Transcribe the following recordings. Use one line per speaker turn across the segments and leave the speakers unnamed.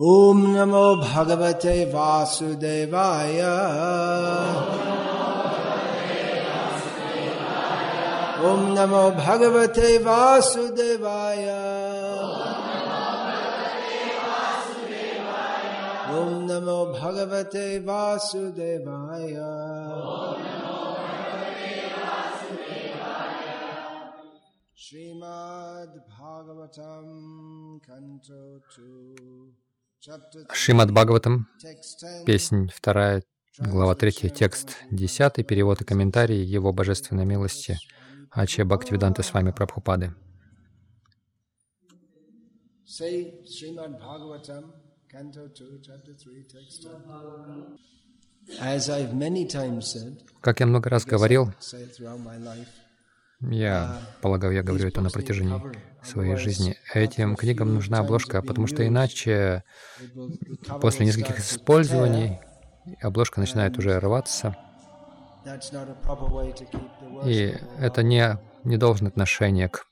ओम नमो भगवते वासुदेवाय। ओम नमो भगवते वासुदेवाय। ओम नमो भगवते वासुदेवाय। श्रीमद्भागवतं कण्ठो
Шримад Бхагаватам,
text 10
песнь 2, глава 3, текст 10, перевод и комментарий Его Божественной милости Аче Бхактивиданты с вами Прабхупады.
Say Srimad Bhagavatam, Canto 2, Chapter 3, Text 10. As I've many times said,
Как я много раз говорил, я полагаю, я говорю это на протяжении своей жизни, этим книгам нужна обложка, потому что иначе после нескольких использований обложка начинает уже рваться, и это не, не должно отношение к,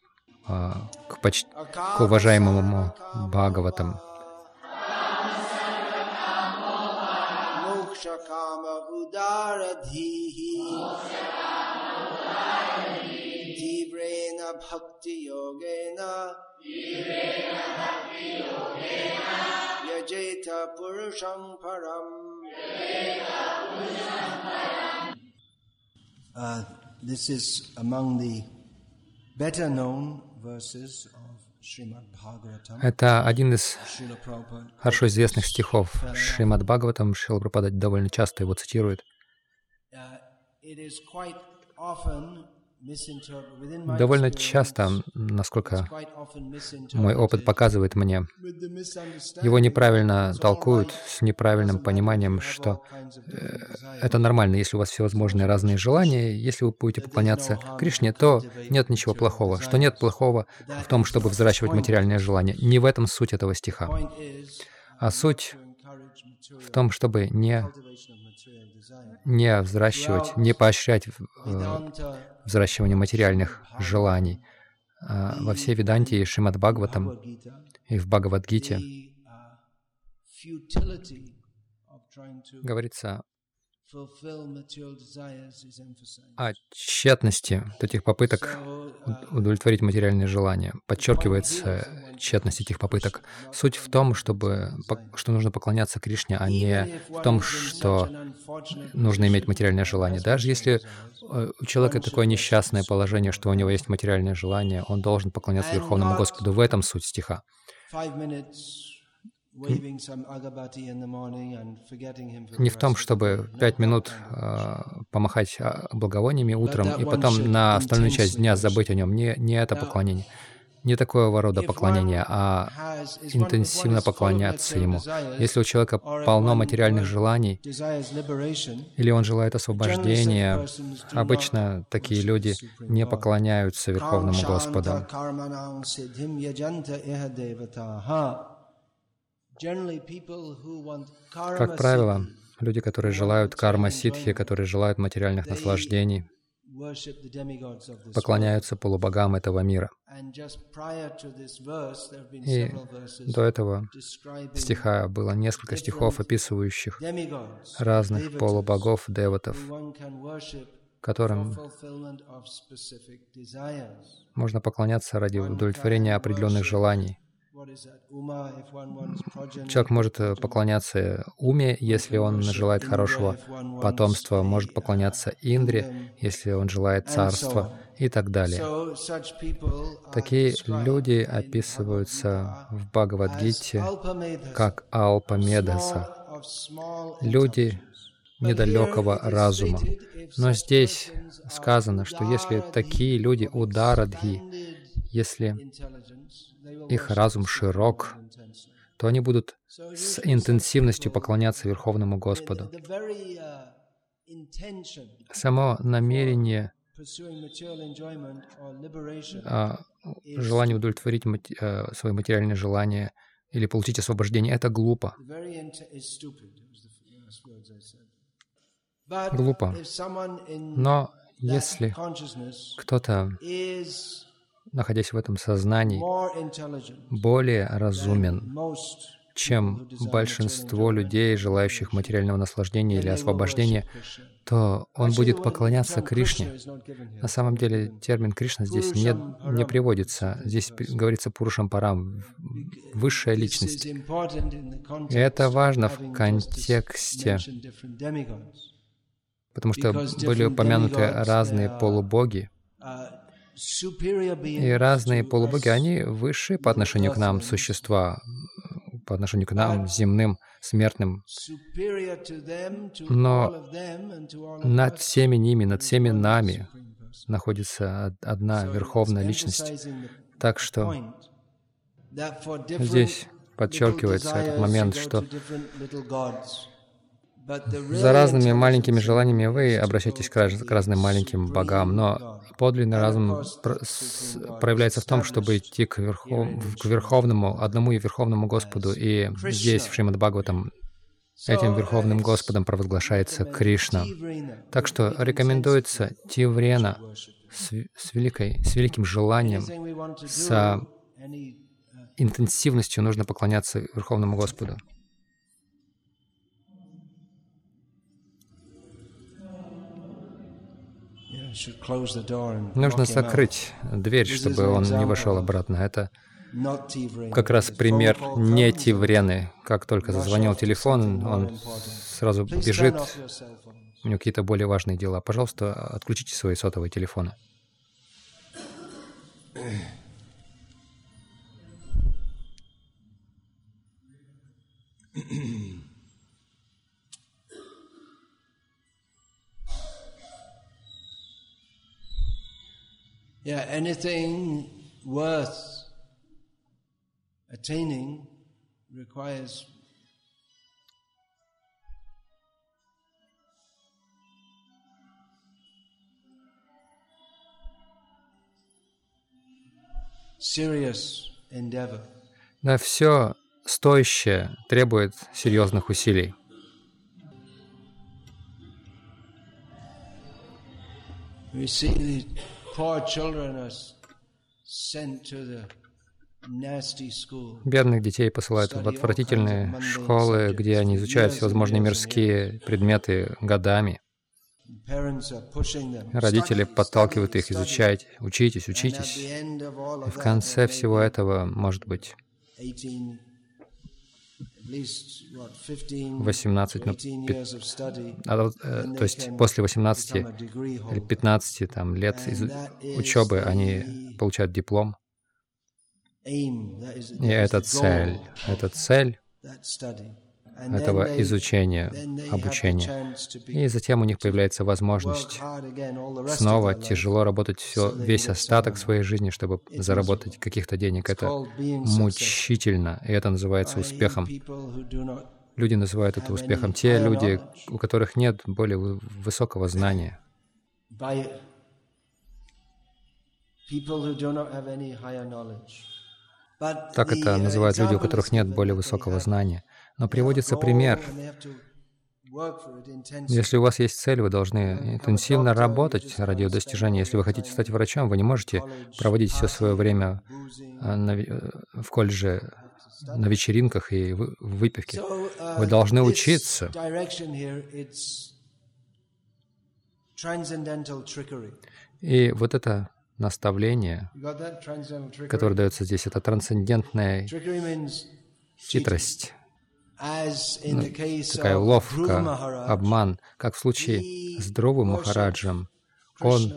а, к, поч- к уважаемому Бхагаватам.
Moksha yogena Yajeta purusham param Uh, this is among the better known verses of Srimad Bhagavatam.
Это один из хорошо известных стихов Шримад Бхагаватам. Шрила Прабхупада довольно часто его цитирует.
Uh,
Довольно часто, насколько мой опыт показывает мне, его неправильно толкуют с неправильным пониманием, что
desires.
это нормально, если у вас всевозможные разные желания, если вы будете поклоняться Кришне, то нет ничего плохого. Что нет плохого в том, чтобы взращивать материальное желание. Не в этом суть этого стиха. А суть в том, чтобы не, не взращивать, не поощрять э, взращивание материальных желаний. А Во всей Веданте и Шримад Бхагаватам и в Бхагавадгите
to
говорится о тщетности вот этих попыток уд- удовлетворить материальные желания. Подчеркивается тщетность этих попыток. Суть в том, чтобы, что нужно поклоняться Кришне, а не в том, что нужно иметь материальное желание. Даже если э, у человека такое несчастное положение, что у него есть материальное желание, он должен поклоняться Верховному Господу. В этом суть стиха. Не в том, чтобы пять минут э, помахать а, благовониями утром и потом на остальную часть дня забыть о нем. Не, не это поклонение. Не такого рода поклонение, а интенсивно поклоняться ему. Если у человека полно материальных желаний, или он желает освобождения, обычно такие люди не поклоняются Верховному Господу. Как правило, люди, которые желают карма ситхи, которые желают материальных наслаждений, поклоняются полубогам этого мира. И до этого стиха было несколько стихов, описывающих разных полубогов, деватов, которым можно поклоняться ради удовлетворения определенных желаний. Человек может э, поклоняться уме, если он желает хорошего потомства, может поклоняться Индре, если он желает царства и так далее. Такие люди описываются в Бхагавадгите как Алпамедаса, люди недалекого разума. Но здесь сказано, что если такие люди ударадхи, если их разум широк, то они будут с интенсивностью поклоняться Верховному Господу. Само намерение, а, желание удовлетворить э, свои материальные желания или получить освобождение, это глупо. Глупо. Но если кто-то, находясь в этом сознании, более разумен,
чем большинство людей, желающих материального наслаждения или освобождения, то он будет поклоняться Кришне. На самом деле термин Кришна здесь не, не приводится. Здесь говорится Пурушам Парам, высшая личность. И это важно в контексте, потому что были упомянуты разные полубоги, и разные полубоги, они высшие по отношению к нам существа, по отношению к нам, земным, смертным. Но над всеми ними, над всеми нами находится одна Верховная Личность. Так что здесь подчеркивается этот момент, что за разными маленькими желаниями вы обращаетесь к, раз, к разным маленьким богам, но подлинный разум проявляется в том, чтобы идти к, верхов, к Верховному, одному и Верховному Господу. И здесь, в Шримад Бхагаватам, этим Верховным Господом провозглашается Кришна. Так что рекомендуется Тиврена с, с, великой, с великим желанием, с интенсивностью нужно поклоняться Верховному Господу. Нужно закрыть дверь, чтобы он не вошел обратно. Это как раз пример не Тиврены. Как только зазвонил телефон, он сразу бежит. У него какие-то более важные дела. Пожалуйста, отключите свои сотовые телефоны.
Yeah, anything worth attaining requires serious endeavor.
Да, все стоящее требует серьезных усилий.
We see the
Бедных детей посылают в отвратительные школы, где они изучают всевозможные мирские предметы годами. Родители подталкивают их изучать, учитесь, учитесь. И в конце всего этого, может быть, 18, ну, 5, а, э, то есть после 18 или 15 там, лет из учебы они получают диплом. И это цель, это цель этого изучения, обучения. И затем у них появляется возможность снова тяжело работать все, весь остаток своей жизни, чтобы заработать каких-то денег. Это мучительно, и это называется успехом. Люди называют это успехом. Те люди, у которых нет более высокого знания. Так это называют люди, у которых нет более высокого знания. Но приводится пример. Если у вас есть цель, вы должны интенсивно работать ради ее достижения. Если вы хотите стать врачом, вы не можете проводить все свое время а, э, в колледже на вечеринках и в выпивке. Вы должны учиться. И вот это наставление, которое дается здесь, это трансцендентная хитрость такая уловка, обман, как в случае с Дрову Махараджем. Он,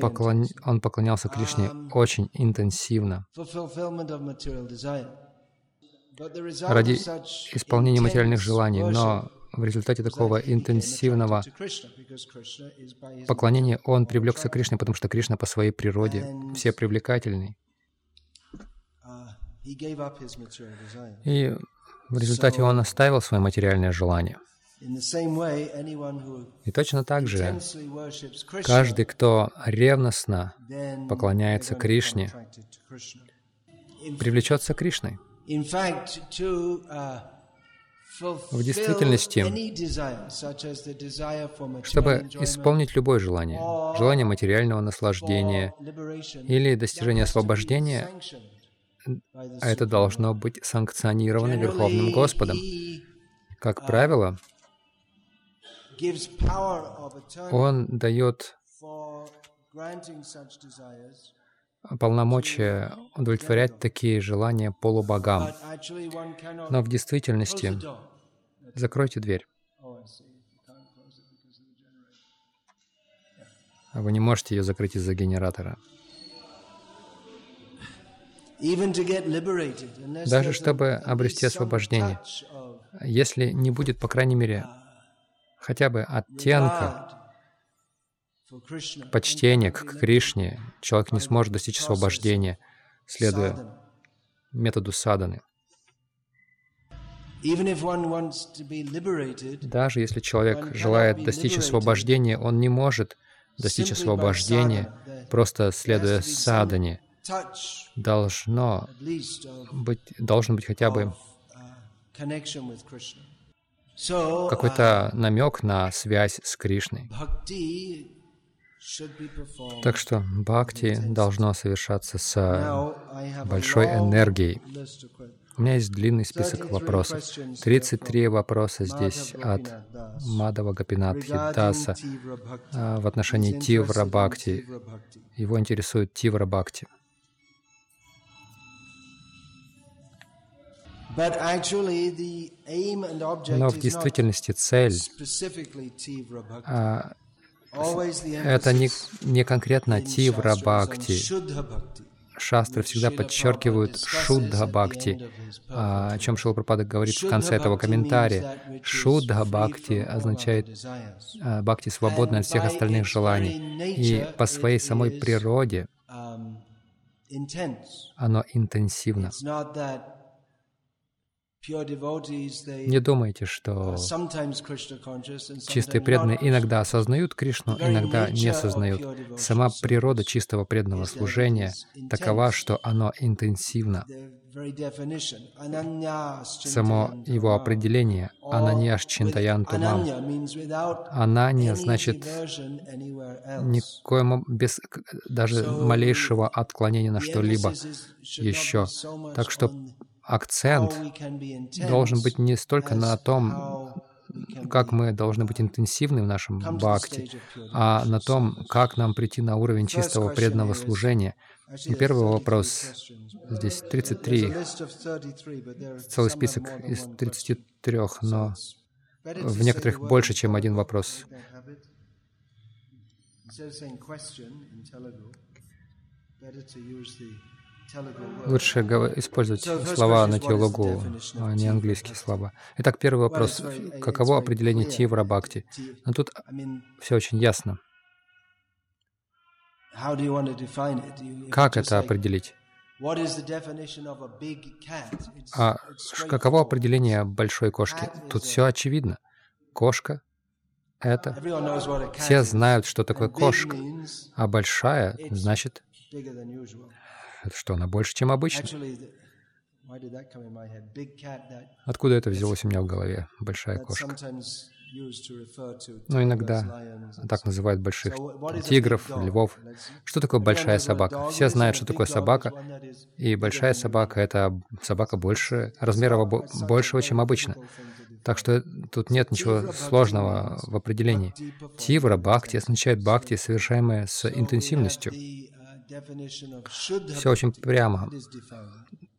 поклон... он поклонялся Кришне um, очень интенсивно. ради исполнения материальных желаний, но в результате такого интенсивного поклонения он привлекся к Кришне, потому что Кришна по своей природе все привлекательный.
Uh,
И в результате он оставил свое материальное желание. И точно так же каждый, кто ревностно поклоняется Кришне, привлечется Кришной. В действительности, чтобы исполнить любое желание, желание материального наслаждения или достижения освобождения, это должно быть санкционировано Верховным Господом. Как правило, Он дает полномочия удовлетворять такие желания полубогам. Но в действительности закройте дверь. Вы не можете ее закрыть из-за генератора. Даже чтобы обрести освобождение, если не будет, по крайней мере, хотя бы оттенка почтения к Кришне, человек не сможет достичь освобождения, следуя методу саданы. Даже если человек желает достичь освобождения, он не может достичь освобождения, просто следуя садане. Должно быть, должен быть хотя бы какой-то намек на связь с Кришной. Так что бхакти должно совершаться с большой энергией. У меня есть длинный список вопросов. 33 вопроса здесь от Мадава Гапинатхи Даса в отношении Тивра Бхакти. Его интересует Тивра Бхакти. Но в действительности цель а, это не, не конкретно Тивра Бхакти, шастры всегда подчеркивают Шуддха Бхакти, а, о чем Шилапрапада говорит в конце этого комментария. Шуддха Бхакти означает а, Бхакти свободно от всех остальных желаний. И по своей самой природе оно интенсивно. Не думайте, что чистые преданные иногда осознают Кришну, иногда не осознают. Сама природа чистого преданного служения такова, что оно интенсивно. Само его определение — ананьяш чинтаянтумам. Ананья значит никоим, без даже малейшего отклонения на что-либо еще. Так что акцент должен быть не столько на том, как мы должны быть интенсивны в нашем бхакти, а на том, как нам прийти на уровень чистого преданного служения. И первый вопрос, здесь 33, целый список из 33, но в некоторых больше, чем один вопрос. Лучше использовать слова на теологу, а не английские слова. Итак, первый вопрос. Каково определение тивра бхакти? Но тут все очень ясно. Как это определить? А каково определение большой кошки? Тут все очевидно. Кошка — это... Все знают, что такое кошка, а большая — значит что, она больше, чем обычно? Откуда это взялось у меня в голове? Большая кошка. Но иногда так называют больших тигров, львов. Что такое большая собака? Все знают, что такое собака. И большая собака — это собака больше, размера большего, чем обычно. Так что тут нет ничего сложного в определении. Тивра, бхакти означает бхакти, совершаемое с интенсивностью. Все очень прямо.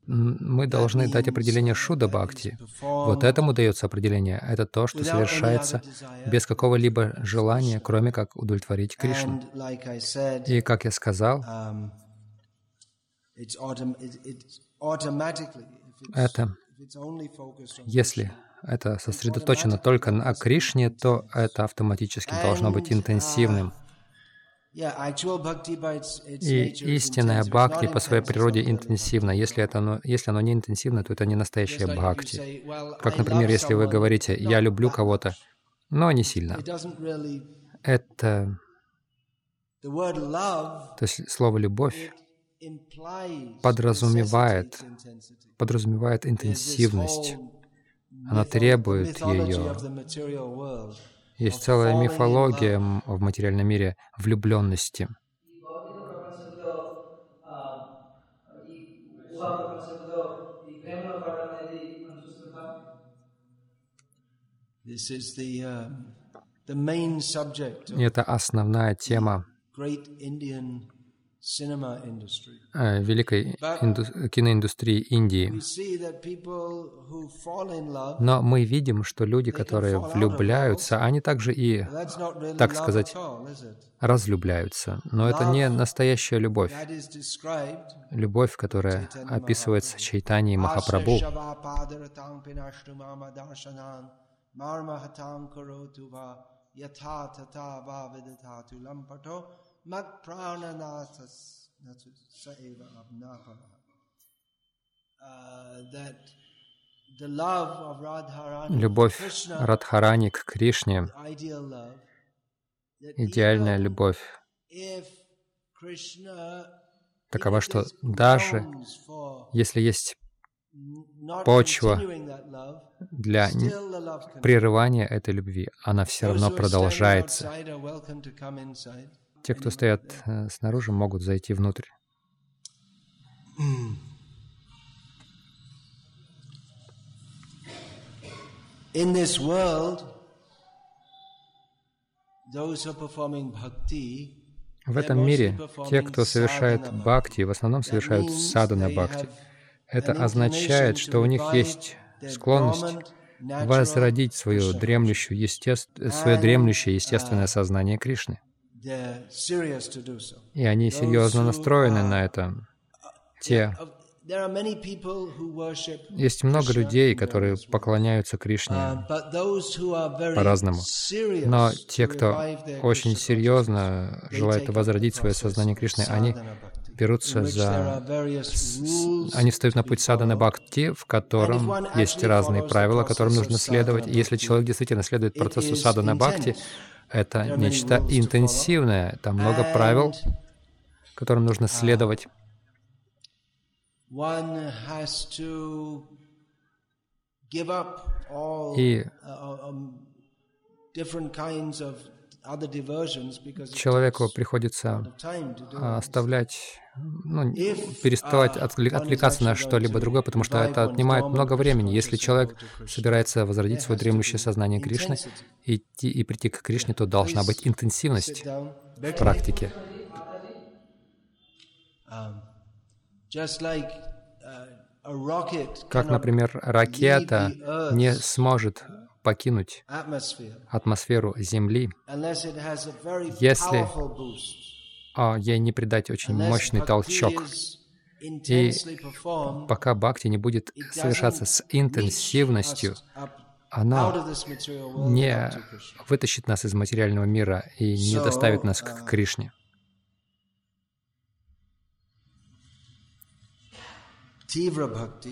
Мы должны дать определение Шуда Бхакти. Вот этому дается определение. Это то, что совершается без какого-либо желания, кроме как удовлетворить Кришну. И, как я сказал, um, это, если это сосредоточено только на Кришне, то это автоматически должно быть интенсивным. И истинная бхакти по своей природе интенсивна. Если, это оно, если оно не интенсивно, то это не настоящая бхакти. Как, например, если вы говорите «я люблю кого-то», но не сильно. Это... То есть слово «любовь» подразумевает, подразумевает интенсивность. Она требует ее. Есть ну, целая мифология в материальном мире влюбленности. Это основная тема великой инду- киноиндустрии Индии. Но мы видим, что люди, которые влюбляются, они также и так сказать, разлюбляются. Но это не настоящая любовь. Любовь, которая описывается Чайтани Махапрабху.
Va vidhatatu lampato mat prananathas natu saeva abnapana. Uh, That the love of Radharani,
Любовь Радхарани к Кришне, идеальная любовь, такова, что даже если есть почва для прерывания этой любви, она все равно продолжается. Те, кто стоят э, снаружи, могут зайти внутрь.
In this world, those who are performing bhakti,
В этом мире те, кто совершает бхакти, в основном совершают садхана бхакти. Это означает, что у них есть склонность возродить свое дремлющее, свое дремлющее естественное сознание Кришны. И они серьезно настроены на это. Те Есть много людей, которые поклоняются Кришне
uh,
по-разному. Но те, кто очень серьезно
up
возродить свое сознание Кришны, они берутся за... Они встают на путь садхана бхакти, в котором есть разные правила, которым нужно следовать. И если человек действительно следует процессу садхана бхакти. Это нечто интенсивное, там много правил, которым нужно следовать.
one has to give up all
И человеку приходится а, оставлять, ну, переставать
uh, is
отвлекаться на что-либо другое, потому что это отнимает много времени. Если человек собирается возродить свое дремлющее сознание Кришны идти, и прийти к Кришне, то должна быть интенсивность в практике.
Um, uh,
Как, например, ракета не сможет покинуть атмосферу Земли, Если а ей не придать очень мощный толчок.
performed,
Пока бхакти не будет совершаться с интенсивностью, она не вытащит нас из материального мира и не доставит нас
uh,
к Кришне.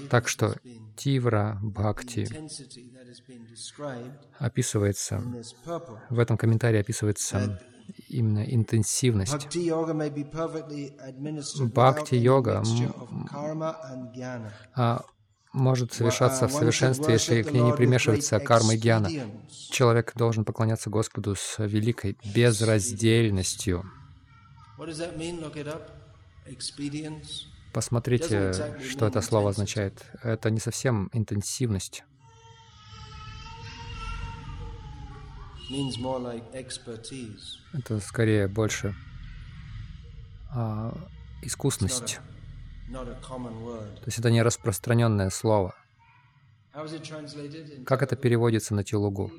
Так что тивра бхакти описывается, в этом комментарии описывается именно интенсивность.
Bhakti yoga may be perfectly administered
Бхакти
without any
йога,
mixture
м,
of karma and jnana.
А может совершаться в
One should
совершенстве, если к ней не примешивается карма и гьяна. Человек должен поклоняться Господу с великой безраздельностью. Посмотрите, что это слово означает. Это не совсем интенсивность. Это скорее больше а, искусность. То есть это не распространенное слово. Как это переводится на телугу?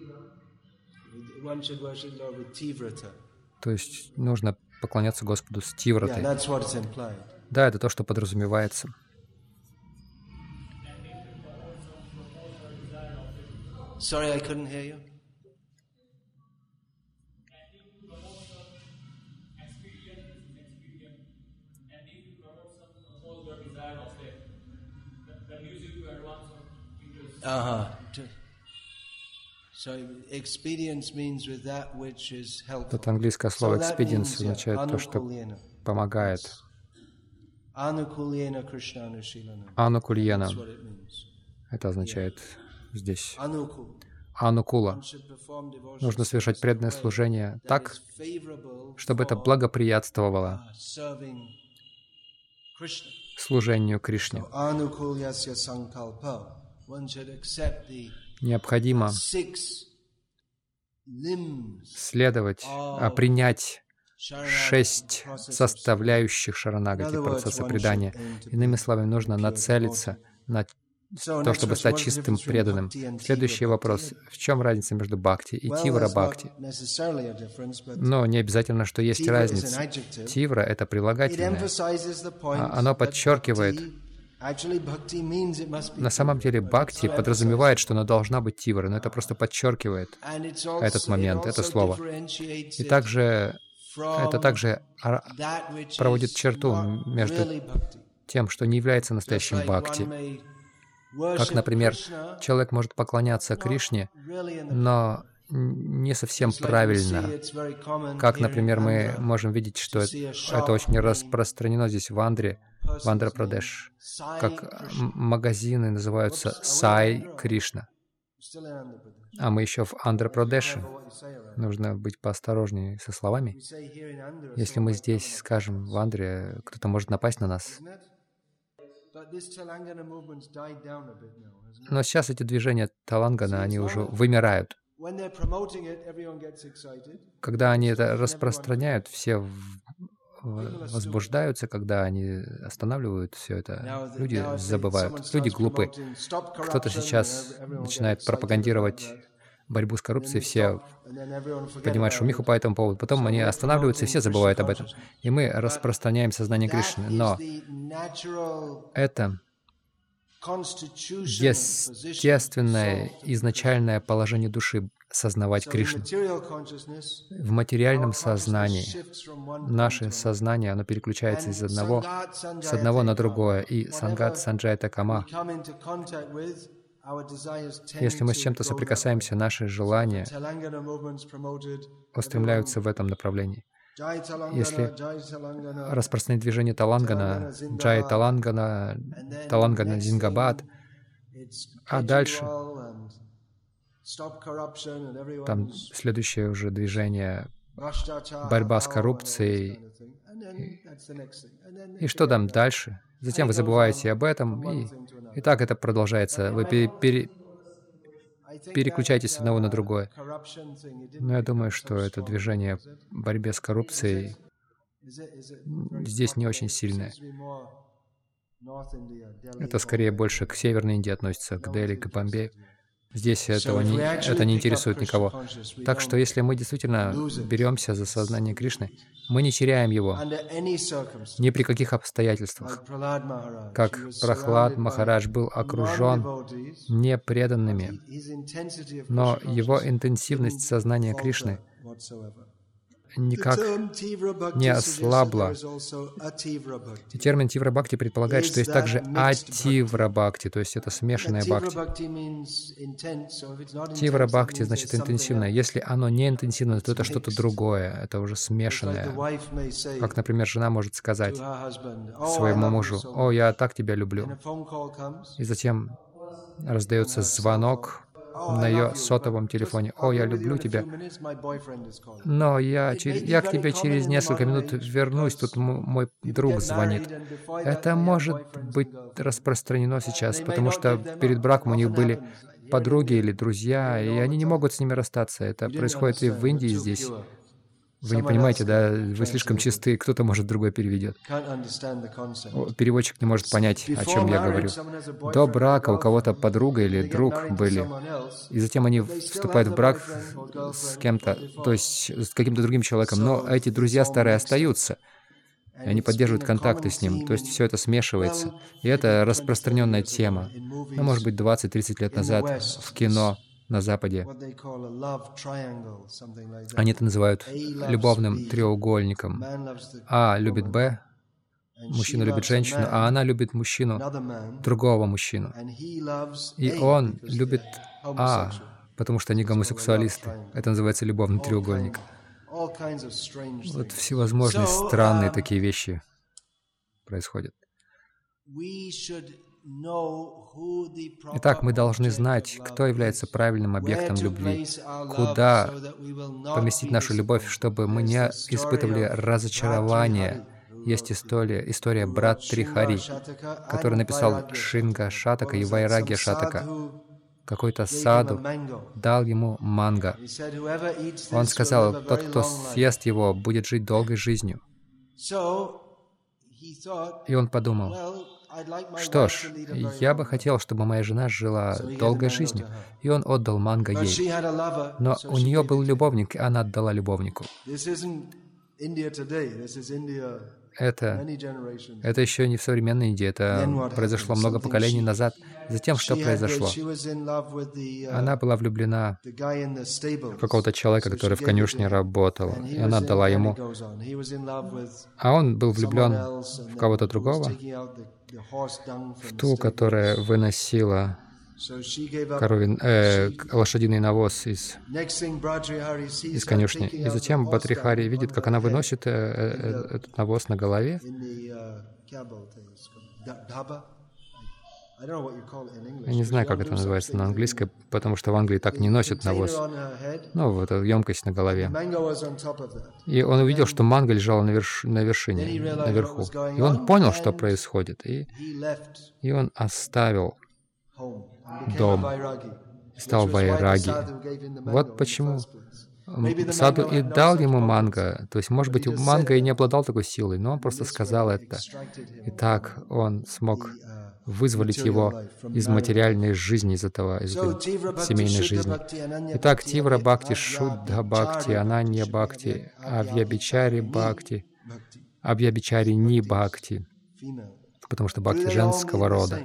То есть нужно поклоняться Господу с тивратой. Да, это то, что подразумевается.
Sorry, I couldn't hear you. Helpful.
Это английское слово expedience означает то, что
anukulyena.
помогает.
Anukulyena Krishna Anushilanam.
Анукульена.
That's what it means.
Это означает здесь.
Anukul.
Анукула. Нужно совершать преданное служение
that
так,
is favorable
чтобы это благоприятствовало
uh, serving Krishna.
служению Кришне. Необходимо следовать, а принять шесть составляющих шаранагати, процесса предания. Иными словами, нужно нацелиться на то, чтобы стать чистым преданным. Следующий вопрос. В чем разница между бхакти и тивра бхакти? Но не обязательно, что есть разница. Тивра — это прилагательное. А оно подчеркивает, на самом деле бхакти подразумевает, что она должна быть тивра, но это просто подчеркивает этот момент, это слово. И также это также проводит черту между тем, что не является настоящим бхакти. Как, например, человек может поклоняться Кришне, но не совсем правильно. Как, например, мы можем видеть, что это очень распространено здесь в Андре, в Андхра-Прадеш, как магазины называются Сай Кришна. А мы еще в Андхра-Прадеше. Нужно быть поосторожнее со словами. Если мы здесь скажем в Андре, кто-то может напасть на нас. Но сейчас эти движения Талангана, они уже вымирают. Когда они это распространяют, все возбуждаются, когда они останавливают все это. Люди забывают, люди глупы. Кто-то сейчас начинает пропагандировать борьбу с коррупцией, все поднимают шумиху по этому поводу. Потом они останавливаются, и все забывают об этом. И мы распространяем сознание Кришны. Но это естественное изначальное положение души сознавать Кришну. В материальном сознании наше сознание, оно переключается из одного, с одного на другое, и сангат санджайта кама. Если мы с чем-то соприкасаемся, наши желания устремляются в этом направлении. Если распространить движение Талангана, Джай Талангана, Талангана Зингабад, а дальше там следующее уже движение борьба с коррупцией. И, что там дальше? Затем вы забываете об этом, и, и так это продолжается. Вы пере, пере, переключаетесь с одного на другое. Но я думаю, что это движение в борьбе с коррупцией здесь не очень сильное. Это скорее больше к Северной Индии относится, к Дели, к Бомбею. Здесь этого не, это не интересует никого. Так что если мы действительно беремся за сознание Кришны, мы не теряем его ни при каких обстоятельствах. Как Прохлад Махарадж был окружен непреданными, но его интенсивность сознания Кришны никак не ослабла. И термин тивра бхакти предполагает, что есть также ативра бхакти, то есть это смешанная бхакти. Тивра бхакти значит интенсивное. Если оно не интенсивное, то это что-то другое, это уже смешанное. Как, например, жена может сказать своему мужу, «О, я так тебя люблю». И затем раздается звонок, на ее сотовом телефоне. «О, я люблю тебя, но я, я к тебе через несколько минут вернусь, тут мой друг звонит». Это может быть распространено сейчас, потому что перед браком у них были подруги или друзья, и они не могут с ними расстаться. Это происходит и в Индии здесь. Вы не понимаете, да? Вы слишком чисты, кто-то, может, другой переведет. Переводчик не может понять, о чем я говорю. До брака у кого-то подруга или друг были, и затем они вступают в брак с кем-то, то есть с каким-то другим человеком, но эти друзья старые остаются. И они поддерживают контакты с ним. То есть все это смешивается. И это распространенная тема. Ну, может быть, 20-30 лет назад в кино на Западе. Они это называют любовным треугольником. А любит Б, мужчина любит женщину, а она любит мужчину, другого мужчину. И он любит А, потому что они гомосексуалисты. Это называется любовный треугольник. Вот всевозможные странные такие вещи происходят. Итак, мы должны знать, кто является правильным объектом любви, куда поместить нашу любовь, чтобы мы не испытывали разочарование. Есть история, история брат Трихари, который написал Шинга Шатака и Вайрагия Шатака. какой-то саду дал ему манго. Он сказал, тот, кто съест его, будет жить долгой жизнью. И он подумал, что ж, я бы хотел, чтобы моя жена жила долгой жизнью. И он отдал манго ей. Но у нее был любовник, и она отдала любовнику. Это, это еще не в современной Индии, это произошло много поколений назад. Затем что произошло? Она была влюблена в какого-то человека, который в конюшне работал, и она отдала ему. А он был влюблен в кого-то другого, в ту, которая выносила коровин, э, лошадиный навоз из, из конюшни. И затем Батрихари видит, как она выносит э, э, этот навоз на голове. Я не знаю, как это называется на английском, потому что в Англии так не носят навоз. Ну, вот эта емкость на голове. И он увидел, что манго лежала на, верш... на вершине, наверху. И он понял, что происходит. И, и он оставил дом, стал вайраги. Вот почему Саду и дал ему манго. То есть, может быть, манго и не обладал такой силой, но он просто сказал это. И так он смог вызволить его из материальной жизни, из этого, из этой семейной жизни. Итак, Тивра Бхакти, Шудда Бхакти, Ананья Бхакти, Авьябичари Бхакти, Авьябичари Ни Бхакти, потому что Бхакти женского рода.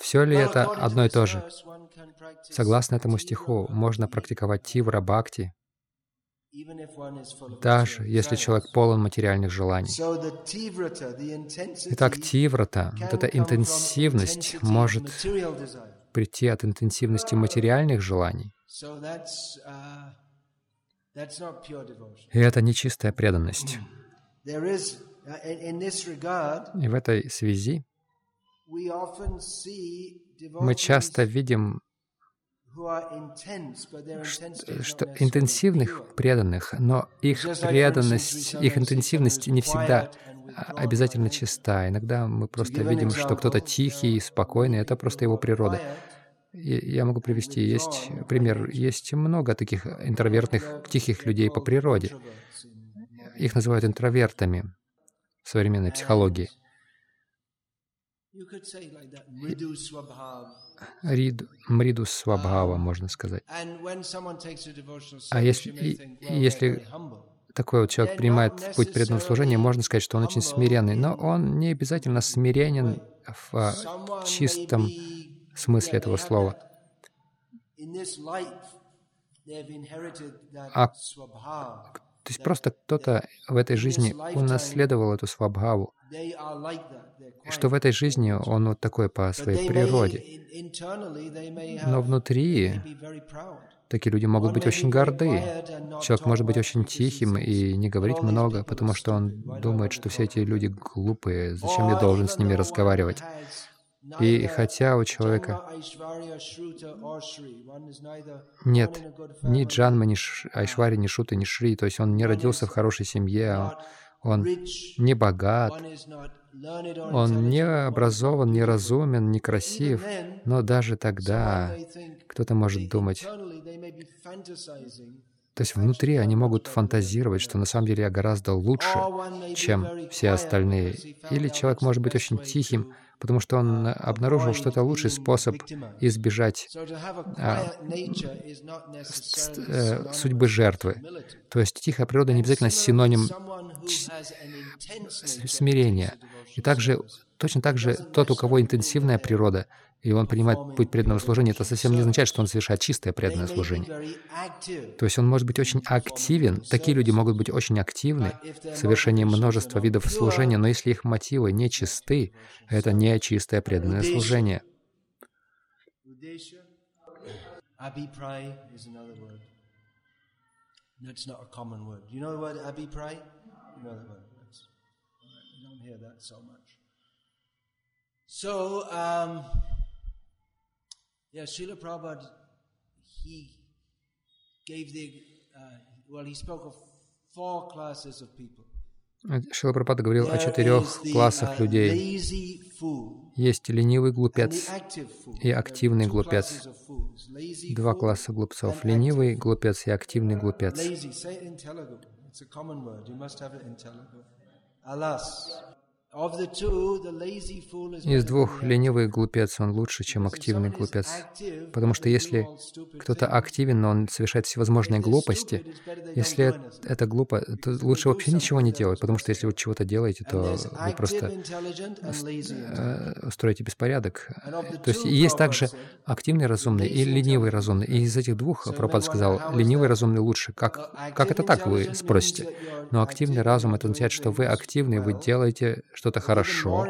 Все ли это одно и то же? Согласно этому стиху, можно практиковать тивра бхакти, даже если человек полон материальных желаний. Итак, тиврата, вот эта интенсивность может прийти от интенсивности материальных желаний. И это не чистая преданность. И в этой связи мы часто видим что интенсивных преданных, но их преданность, их интенсивность не всегда обязательно чиста. Иногда мы просто видим, что кто-то тихий, спокойный, это просто его природа. И я могу привести, есть пример, есть много таких интровертных, тихих людей по природе. Их называют интровертами в современной психологии. Рид, мриду свабхава, можно сказать. А если, если такой вот человек принимает путь преданного служения, можно сказать, что он очень смиренный, но он не обязательно смиренен в а, чистом смысле этого слова. А, то есть просто кто-то в этой жизни унаследовал эту свабхаву что в этой жизни он вот такой по своей природе. Но внутри такие люди могут быть очень горды. Человек может быть очень тихим и не говорить много, потому что он думает, что все эти люди глупые, зачем я должен с ними разговаривать. И хотя у человека нет ни джанмы, ни айшвари, ни шуты, ни шри, то есть он не родился в хорошей семье, а он не богат, он не образован, не разумен, не красив, но даже тогда кто-то может думать, то есть внутри они могут фантазировать, что на самом деле я гораздо лучше, чем все остальные. Или человек может быть очень тихим, потому что он обнаружил, что это лучший способ избежать а, э, судьбы жертвы. То есть тихая природа не обязательно синоним смирения. И также, точно так же тот, у кого интенсивная природа, и он принимает путь преданного служения, это совсем не означает, что он совершает чистое преданное служение. То есть он может быть очень активен, такие люди могут быть очень активны в совершении множества видов служения, но если их мотивы не чисты, это не чистое преданное служение. So, um, yeah, Srila Prabhupada, he gave the, uh, well, he spoke of four classes of people. Шила Прабхупада говорил о четырех классах людей. Есть ленивый глупец и активный глупец. Два класса глупцов. Ленивый глупец и активный глупец. Из двух ленивый глупец, он лучше, чем активный глупец. Потому что если кто-то активен, но он совершает всевозможные глупости, если это глупо, то лучше вообще ничего не делать, потому что если вы чего-то делаете, то вы просто устроите э, беспорядок. То есть есть также активный разумный и ленивый разумный. И из этих двух Прабхупад сказал, ленивый разумный лучше. Как, как это так, вы спросите? Но активный разум — это означает, что вы активны, вы делаете что-то хорошо,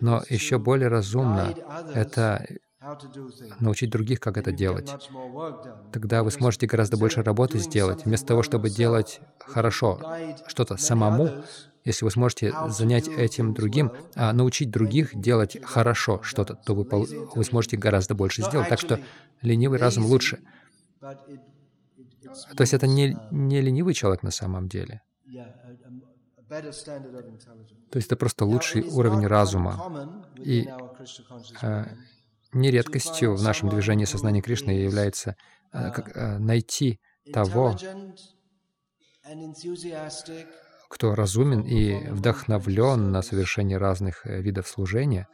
но еще более разумно — это научить других, как это делать. Тогда вы сможете гораздо больше работы сделать. Вместо того, чтобы делать хорошо что-то самому, если вы сможете занять этим другим, а научить других делать хорошо что-то, то вы, вы сможете гораздо больше сделать. Так что ленивый разум лучше. То есть это не, не ленивый человек на самом деле. То есть это просто лучший уровень разума. И э, нередкостью в нашем движении сознания Кришны является э, как, э, найти того, кто разумен и вдохновлен на совершение разных э, видов служения,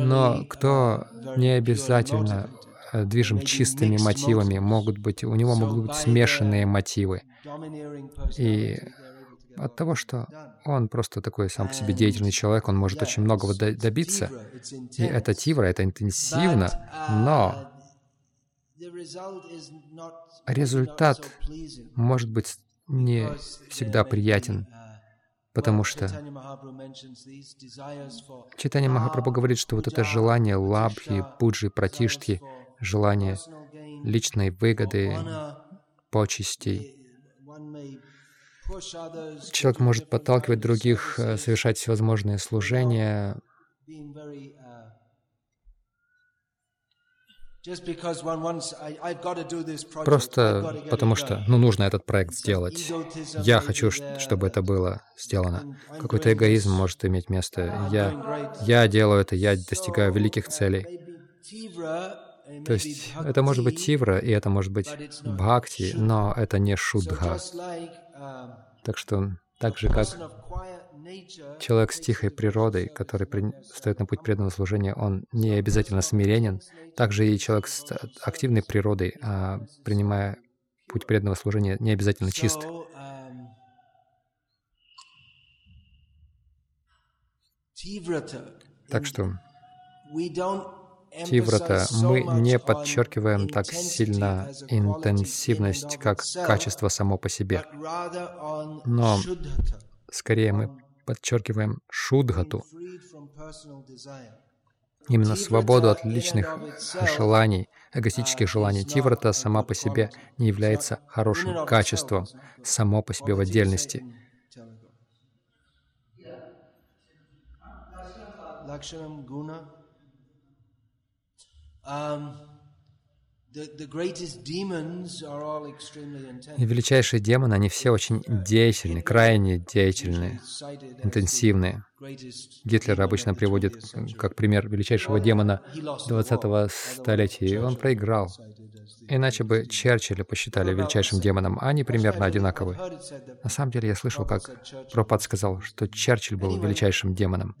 но кто не обязательно э, движим чистыми мотивами, могут быть, у него могут быть смешанные мотивы. И от того, что он просто такой сам по себе деятельный человек, он может очень многого добиться. И это тивра, это интенсивно, но результат может быть не всегда приятен, потому что Читание Махапрабху говорит, что вот это желание лабхи, пуджи, пратиштхи, желание личной выгоды, почестей, Человек может подталкивать других, э, совершать всевозможные служения, Просто потому что, ну, нужно этот проект сделать. Я хочу, чтобы это было сделано. Какой-то эгоизм может иметь место. Я, я делаю это, я достигаю великих целей. То есть это может быть тивра, и это может быть бхакти, но это не шудха. Так что так же, как человек с тихой природой, который при... стоит на путь преданного служения, он не обязательно смиренен, также и человек с активной природой, а, принимая путь преданного служения, не обязательно чист. Так что Тиврата мы не подчеркиваем так сильно интенсивность, как качество само по себе, но скорее мы подчеркиваем шудхату, именно свободу от личных желаний, эгоистических желаний. Тиврата сама по себе не является хорошим качеством, само по себе в отдельности. Лакшанам гуна И величайшие демоны, они все очень деятельны, крайне деятельны, интенсивные. Гитлер обычно приводит как пример величайшего демона 20-го столетия, и он проиграл. Иначе бы Черчилля посчитали величайшим демоном, а они примерно одинаковы. На самом деле я слышал, как Пропад сказал, что Черчилль был величайшим демоном.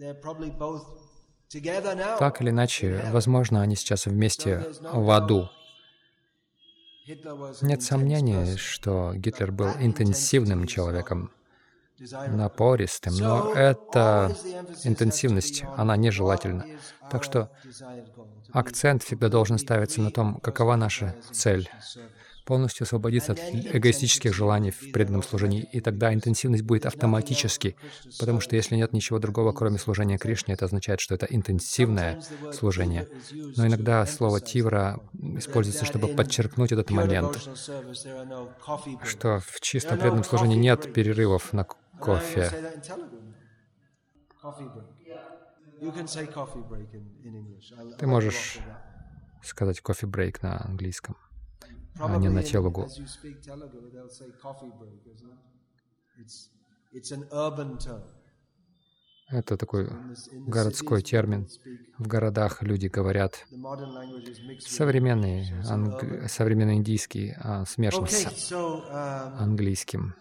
Так или иначе, возможно, они сейчас вместе в аду. Нет сомнения, что Гитлер был интенсивным человеком, напористым, но эта интенсивность, она нежелательна. Так что акцент всегда должен ставиться на том, какова наша цель полностью освободиться от эгоистических желаний в преданном служении, и тогда интенсивность будет автоматически, потому что если нет ничего другого, кроме служения Кришне, это означает, что это интенсивное служение. Но иногда слово «тивра» используется, чтобы подчеркнуть этот момент, что в чистом преданном служении нет перерывов на кофе. Ты можешь сказать кофе-брейк на английском а не на Телугу. Это такой городской термин. В городах люди говорят современный, анг- современный индийский а, смешан с
um,
английским.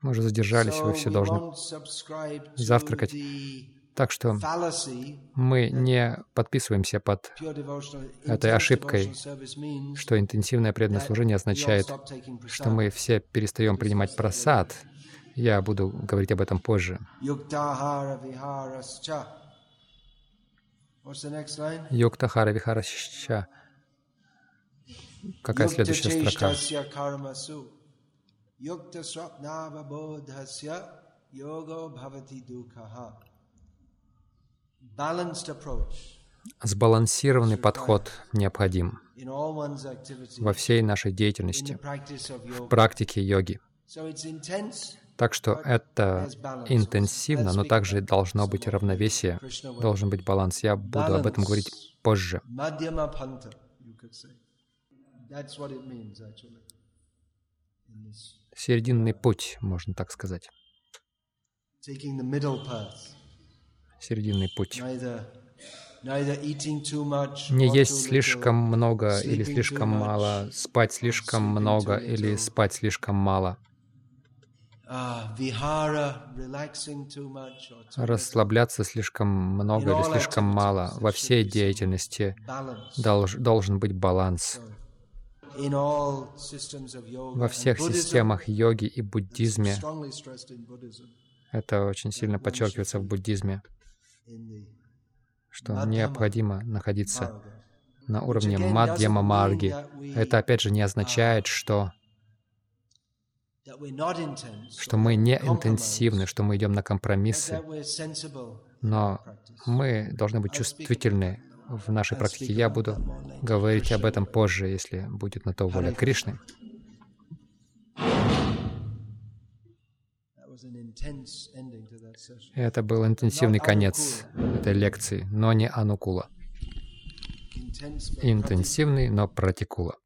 Мы уже задержались, вы все должны. завтракать. Так что мы не подписываемся под, Этой ошибкой, что интенсивное преданное служение означает, что мы все перестаем принимать просад. Я буду говорить об этом позже. Юктахара Вихараща. Какая следующая строка?
Yuktacheshtasya karmasu. Yukta srapnava bodhasya yogo
Сбалансированный подход необходим во всей нашей деятельности, в практике йоги. Так что это интенсивно, но также должно быть равновесие, должен быть баланс. Я буду об этом говорить позже. Серединный путь, можно так сказать. Серединный путь. Не есть слишком много или слишком мало, спать слишком много или спать слишком мало,
little.
расслабляться слишком много или слишком мало. Во всей деятельности долж- должен быть баланс. Во всех системах йоги и буддизме это очень сильно подчеркивается в буддизме, что необходимо находиться на уровне Мадьяма Марги. Это опять же не означает, что, что мы не интенсивны, что мы идем на компромиссы, но мы должны быть чувствительны в нашей практике. Я буду говорить об этом позже, если будет на то воля Кришны. Это был интенсивный конец этой лекции, но не анукула. Интенсивный, но пратикула.